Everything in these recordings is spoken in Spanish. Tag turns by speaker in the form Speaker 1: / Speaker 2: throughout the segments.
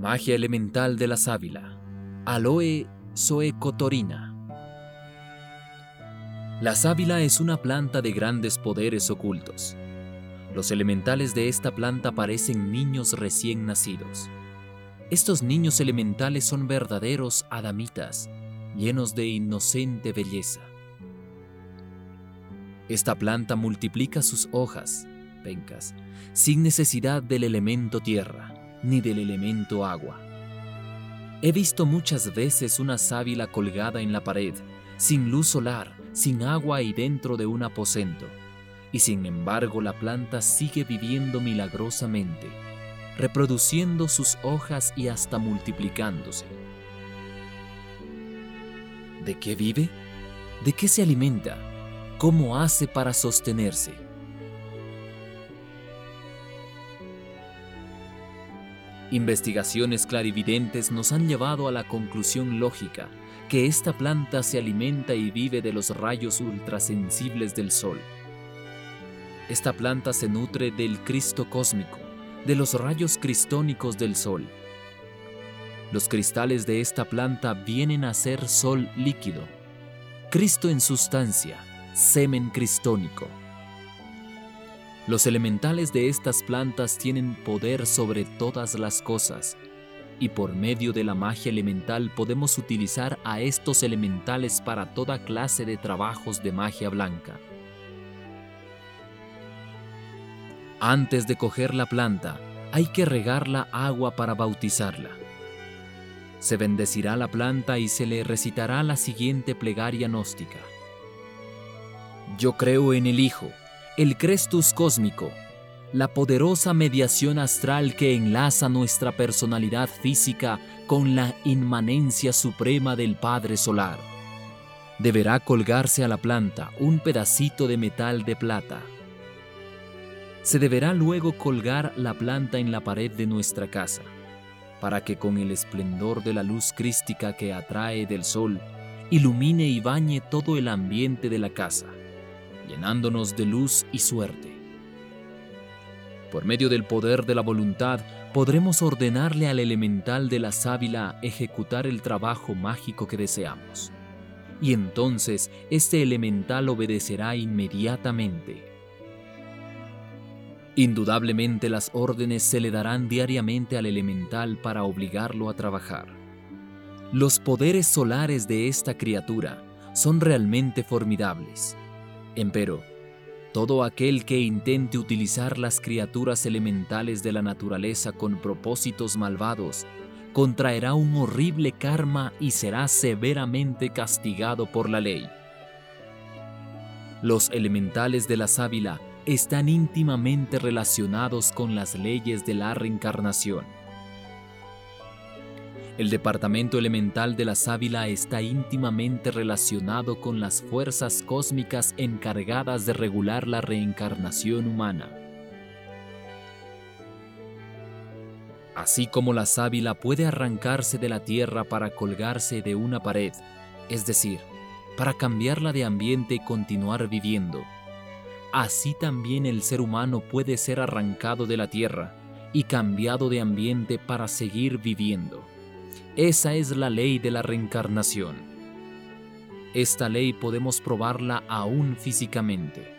Speaker 1: Magia elemental de la sábila. Aloe zoecotorina. La sábila es una planta de grandes poderes ocultos. Los elementales de esta planta parecen niños recién nacidos. Estos niños elementales son verdaderos adamitas, llenos de inocente belleza. Esta planta multiplica sus hojas, pencas, sin necesidad del elemento tierra ni del elemento agua. He visto muchas veces una sábila colgada en la pared, sin luz solar, sin agua y dentro de un aposento, y sin embargo la planta sigue viviendo milagrosamente, reproduciendo sus hojas y hasta multiplicándose. ¿De qué vive? ¿De qué se alimenta? ¿Cómo hace para sostenerse? Investigaciones clarividentes nos han llevado a la conclusión lógica que esta planta se alimenta y vive de los rayos ultrasensibles del Sol. Esta planta se nutre del Cristo cósmico, de los rayos cristónicos del Sol. Los cristales de esta planta vienen a ser Sol líquido, Cristo en sustancia, semen cristónico. Los elementales de estas plantas tienen poder sobre todas las cosas, y por medio de la magia elemental podemos utilizar a estos elementales para toda clase de trabajos de magia blanca. Antes de coger la planta, hay que regarla agua para bautizarla. Se bendecirá la planta y se le recitará la siguiente plegaria gnóstica. Yo creo en el Hijo, el Crestus cósmico, la poderosa mediación astral que enlaza nuestra personalidad física con la inmanencia suprema del Padre Solar. Deberá colgarse a la planta un pedacito de metal de plata. Se deberá luego colgar la planta en la pared de nuestra casa, para que con el esplendor de la luz crística que atrae del sol, ilumine y bañe todo el ambiente de la casa llenándonos de luz y suerte. Por medio del poder de la voluntad, podremos ordenarle al elemental de la sábila ejecutar el trabajo mágico que deseamos. Y entonces este elemental obedecerá inmediatamente. Indudablemente las órdenes se le darán diariamente al elemental para obligarlo a trabajar. Los poderes solares de esta criatura son realmente formidables Empero, todo aquel que intente utilizar las criaturas elementales de la naturaleza con propósitos malvados, contraerá un horrible karma y será severamente castigado por la ley. Los elementales de la sábila están íntimamente relacionados con las leyes de la reencarnación el departamento elemental de la sábila está íntimamente relacionado con las fuerzas cósmicas encargadas de regular la reencarnación humana. Así como la sábila puede arrancarse de la tierra para colgarse de una pared, es decir, para cambiarla de ambiente y continuar viviendo, así también el ser humano puede ser arrancado de la tierra y cambiado de ambiente para seguir viviendo. Esa es la ley de la reencarnación. Esta ley podemos probarla aún físicamente.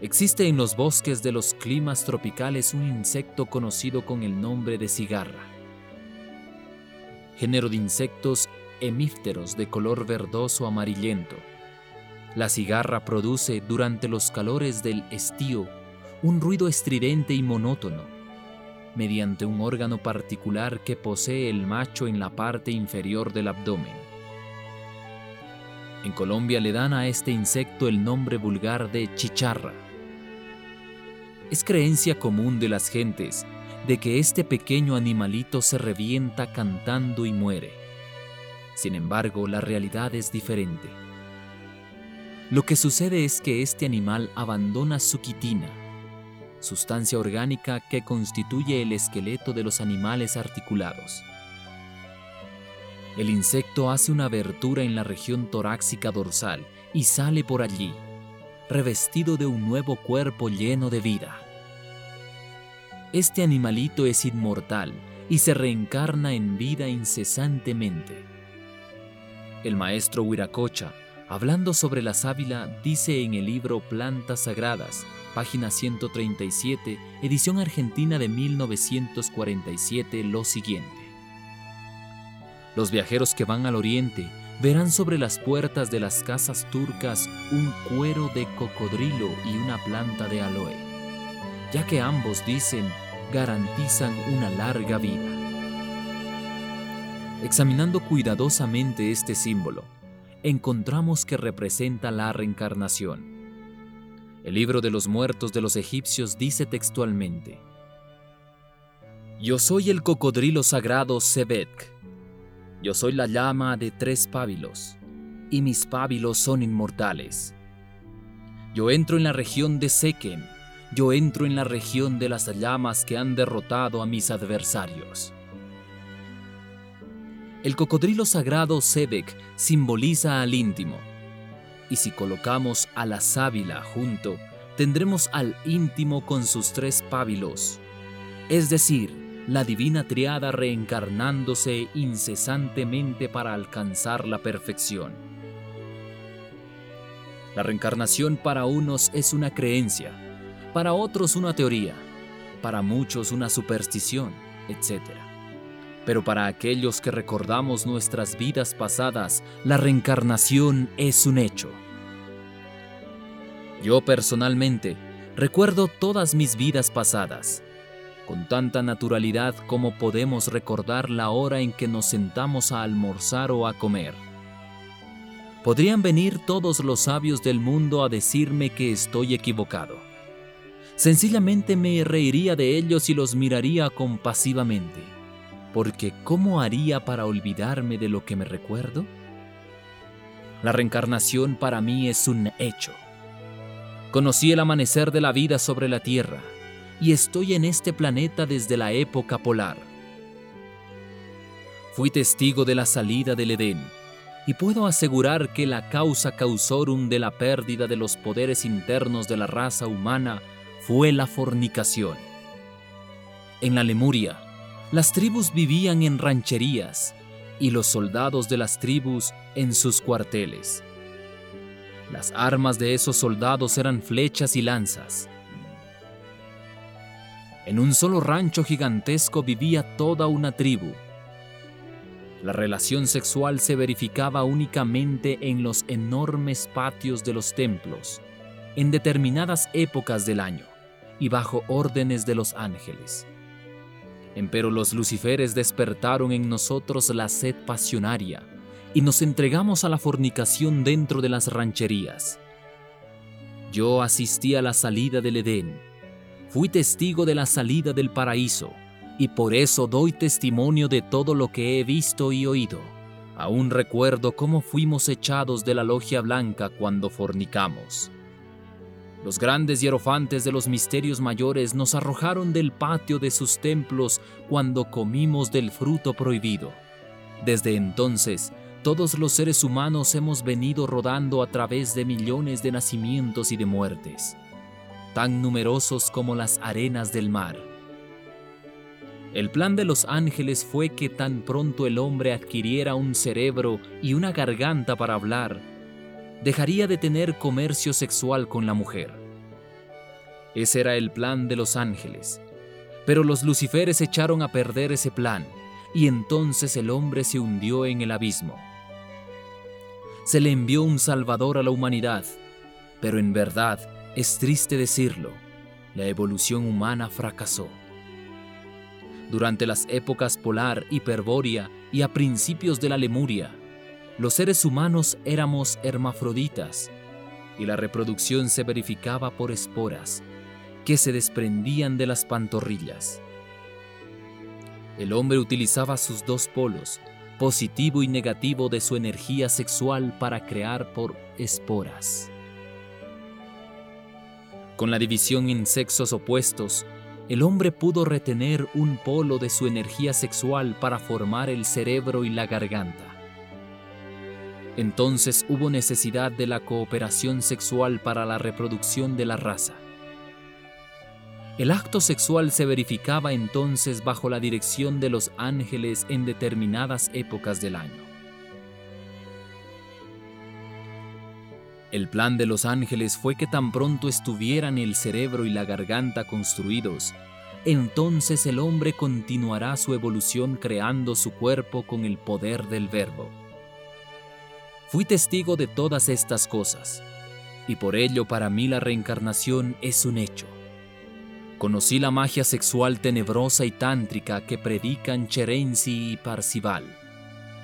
Speaker 1: Existe en los bosques de los climas tropicales un insecto conocido con el nombre de cigarra. Género de insectos hemípteros de color verdoso amarillento. La cigarra produce durante los calores del estío un ruido estridente y monótono mediante un órgano particular que posee el macho en la parte inferior del abdomen. En Colombia le dan a este insecto el nombre vulgar de chicharra. Es creencia común de las gentes de que este pequeño animalito se revienta cantando y muere. Sin embargo, la realidad es diferente. Lo que sucede es que este animal abandona su quitina, sustancia orgánica que constituye el esqueleto de los animales articulados. El insecto hace una abertura en la región torácica dorsal y sale por allí, revestido de un nuevo cuerpo lleno de vida. Este animalito es inmortal y se reencarna en vida incesantemente. El maestro Huiracocha, hablando sobre la sábila, dice en el libro Plantas Sagradas, página 137, edición argentina de 1947, lo siguiente. Los viajeros que van al oriente verán sobre las puertas de las casas turcas un cuero de cocodrilo y una planta de aloe, ya que ambos dicen garantizan una larga vida. Examinando cuidadosamente este símbolo, encontramos que representa la reencarnación. El libro de los muertos de los egipcios dice textualmente, Yo soy el cocodrilo sagrado Sebek. Yo soy la llama de tres pábilos, y mis pábilos son inmortales. Yo entro en la región de Sekem, yo entro en la región de las llamas que han derrotado a mis adversarios. El cocodrilo sagrado Sebek simboliza al íntimo, y si colocamos a la sábila junto, tendremos al íntimo con sus tres pábilos, es decir, la divina triada reencarnándose incesantemente para alcanzar la perfección. La reencarnación para unos es una creencia, para otros una teoría, para muchos una superstición, etc. Pero para aquellos que recordamos nuestras vidas pasadas, la reencarnación es un hecho. Yo personalmente recuerdo todas mis vidas pasadas, con tanta naturalidad como podemos recordar la hora en que nos sentamos a almorzar o a comer. Podrían venir todos los sabios del mundo a decirme que estoy equivocado Sencillamente me reiría de ellos y los miraría compasivamente, porque ¿cómo haría para olvidarme de lo que me recuerdo? La reencarnación para mí es un hecho. Conocí el amanecer de la vida sobre la Tierra y estoy en este planeta desde la época polar. Fui testigo de la salida del Edén y puedo asegurar que la causa causorum de la pérdida de los poderes internos de la raza humana fue la fornicación. En la Lemuria, las tribus vivían en rancherías y los soldados de las tribus en sus cuarteles. Las armas de esos soldados eran flechas y lanzas. En un solo rancho gigantesco vivía toda una tribu. La relación sexual se verificaba únicamente en los enormes patios de los templos, en determinadas épocas del año y bajo órdenes de los ángeles. Empero los luciferes despertaron en nosotros la sed pasionaria y nos entregamos a la fornicación dentro de las rancherías. Yo asistí a la salida del Edén, fui testigo de la salida del paraíso, y por eso doy testimonio de todo lo que he visto y oído. Aún recuerdo cómo fuimos echados de la logia blanca cuando fornicamos. Los grandes hierofantes de los misterios mayores nos arrojaron del patio de sus templos cuando comimos del fruto prohibido. Desde entonces, todos los seres humanos hemos venido rodando a través de millones de nacimientos y de muertes, tan numerosos como las arenas del mar. El plan de los ángeles fue que tan pronto el hombre adquiriera un cerebro y una garganta para hablar, dejaría de tener comercio sexual con la mujer. Ese era el plan de los ángeles. Pero los luciferes echaron a perder ese plan, y entonces el hombre se hundió en el abismo. Se le envió un Salvador a la humanidad, pero en verdad, es triste decirlo, la evolución humana fracasó. Durante las épocas polar, hiperbórea y a principios de la Lemuria, los seres humanos éramos hermafroditas y la reproducción se verificaba por esporas que se desprendían de las pantorrillas. El hombre utilizaba sus dos polos, positivo y negativo de su energía sexual para crear por esporas. Con la división en sexos opuestos, el hombre pudo retener un polo de su energía sexual para formar el cerebro y la garganta. Entonces hubo necesidad de la cooperación sexual para la reproducción de la raza. El acto sexual se verificaba entonces bajo la dirección de los ángeles en determinadas épocas del año. El plan de los ángeles fue que tan pronto estuvieran el cerebro y la garganta construidos, entonces el hombre continuará su evolución creando su cuerpo con el poder del verbo. Fui testigo de todas estas cosas, y por ello para mí la reencarnación es un hecho. Conocí la magia sexual tenebrosa y tántrica que predican Cherenzi y Parcival.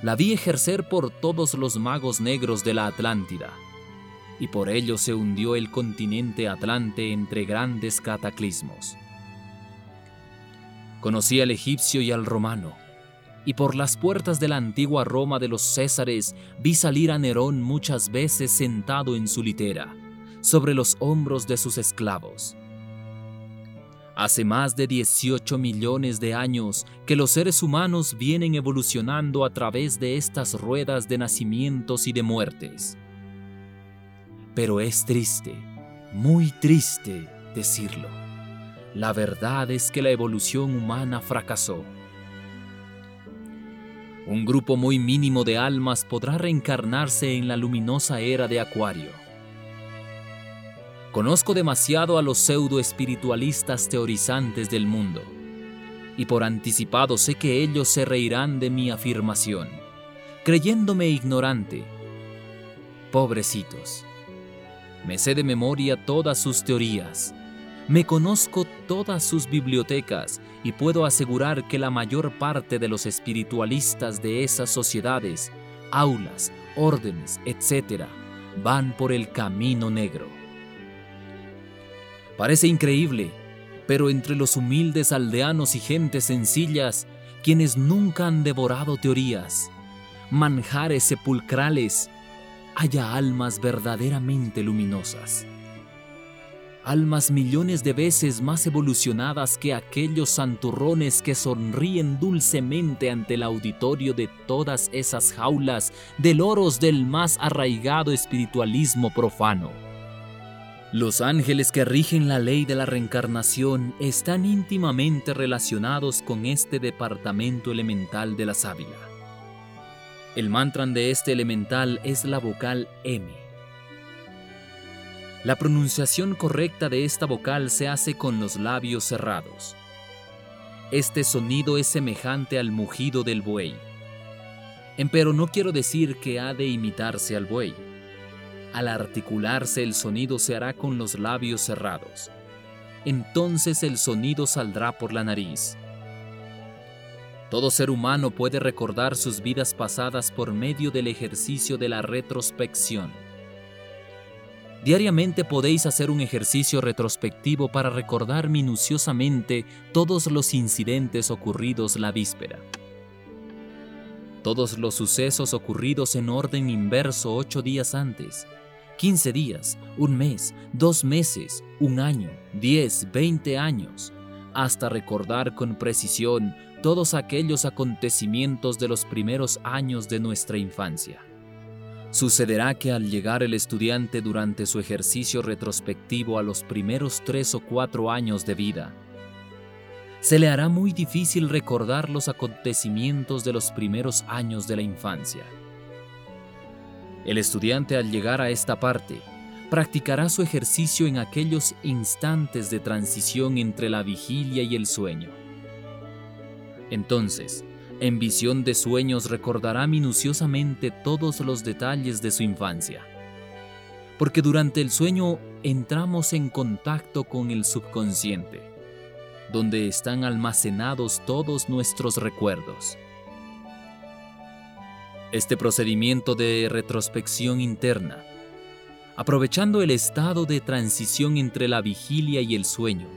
Speaker 1: La vi ejercer por todos los magos negros de la Atlántida, y por ello se hundió el continente Atlante entre grandes cataclismos. Conocí al egipcio y al romano, y por las puertas de la antigua Roma de los Césares vi salir a Nerón muchas veces sentado en su litera, sobre los hombros de sus esclavos. Hace más de 18 millones de años que los seres humanos vienen evolucionando a través de estas ruedas de nacimientos y de muertes. Pero es triste, muy triste decirlo la verdad es que la evolución humana fracasó. Un grupo muy mínimo de almas podrá reencarnarse en la luminosa era de Acuario. Conozco demasiado a los pseudo-espiritualistas teorizantes del mundo, y por anticipado sé que ellos se reirán de mi afirmación, creyéndome ignorante. Pobrecitos. Me sé de memoria todas sus teorías, me conozco todas sus bibliotecas y puedo asegurar que la mayor parte de los espiritualistas de esas sociedades, aulas, órdenes, etc., van por el camino negro. Parece increíble, pero entre los humildes aldeanos y gentes sencillas, quienes nunca han devorado teorías, manjares sepulcrales, haya almas verdaderamente luminosas almas millones de veces más evolucionadas que aquellos santurrones que sonríen dulcemente ante el auditorio de todas esas jaulas de loros del más arraigado espiritualismo profano. Los ángeles que rigen la ley de la reencarnación están íntimamente relacionados con este departamento elemental de la sábila. El mantra de este elemental es la vocal M la pronunciación correcta de esta vocal se hace con los labios cerrados. Este sonido es semejante al mugido del buey. Empero no quiero decir que ha de imitarse al buey. Al articularse el sonido se hará con los labios cerrados. Entonces el sonido saldrá por la nariz. Todo ser humano puede recordar sus vidas pasadas por medio del ejercicio de la retrospección. Diariamente podéis hacer un ejercicio retrospectivo para recordar minuciosamente todos los incidentes ocurridos la víspera. Todos los sucesos ocurridos en orden inverso ocho días antes, 15 días, un mes, dos meses, un año, diez, veinte años, hasta recordar con precisión todos aquellos acontecimientos de los primeros años de nuestra infancia. Sucederá que al llegar el estudiante durante su ejercicio retrospectivo a los primeros tres o cuatro años de vida, se le hará muy difícil recordar los acontecimientos de los primeros años de la infancia. El estudiante al llegar a esta parte practicará su ejercicio en aquellos instantes de transición entre la vigilia y el sueño. Entonces, en visión de sueños recordará minuciosamente todos los detalles de su infancia. Porque durante el sueño entramos en contacto con el subconsciente, donde están almacenados todos nuestros recuerdos. Este procedimiento de retrospección interna, aprovechando el estado de transición entre la vigilia y el sueño,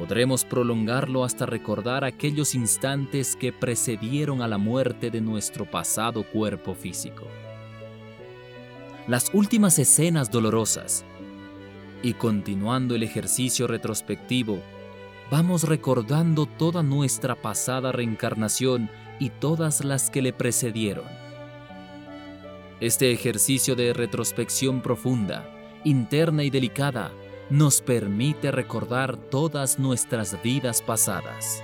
Speaker 1: Podremos prolongarlo hasta recordar aquellos instantes que precedieron a la muerte de nuestro pasado cuerpo físico. Las últimas escenas dolorosas. Y continuando el ejercicio retrospectivo, vamos recordando toda nuestra pasada reencarnación y todas las que le precedieron. Este ejercicio de retrospección profunda, interna y delicada nos permite recordar todas nuestras vidas pasadas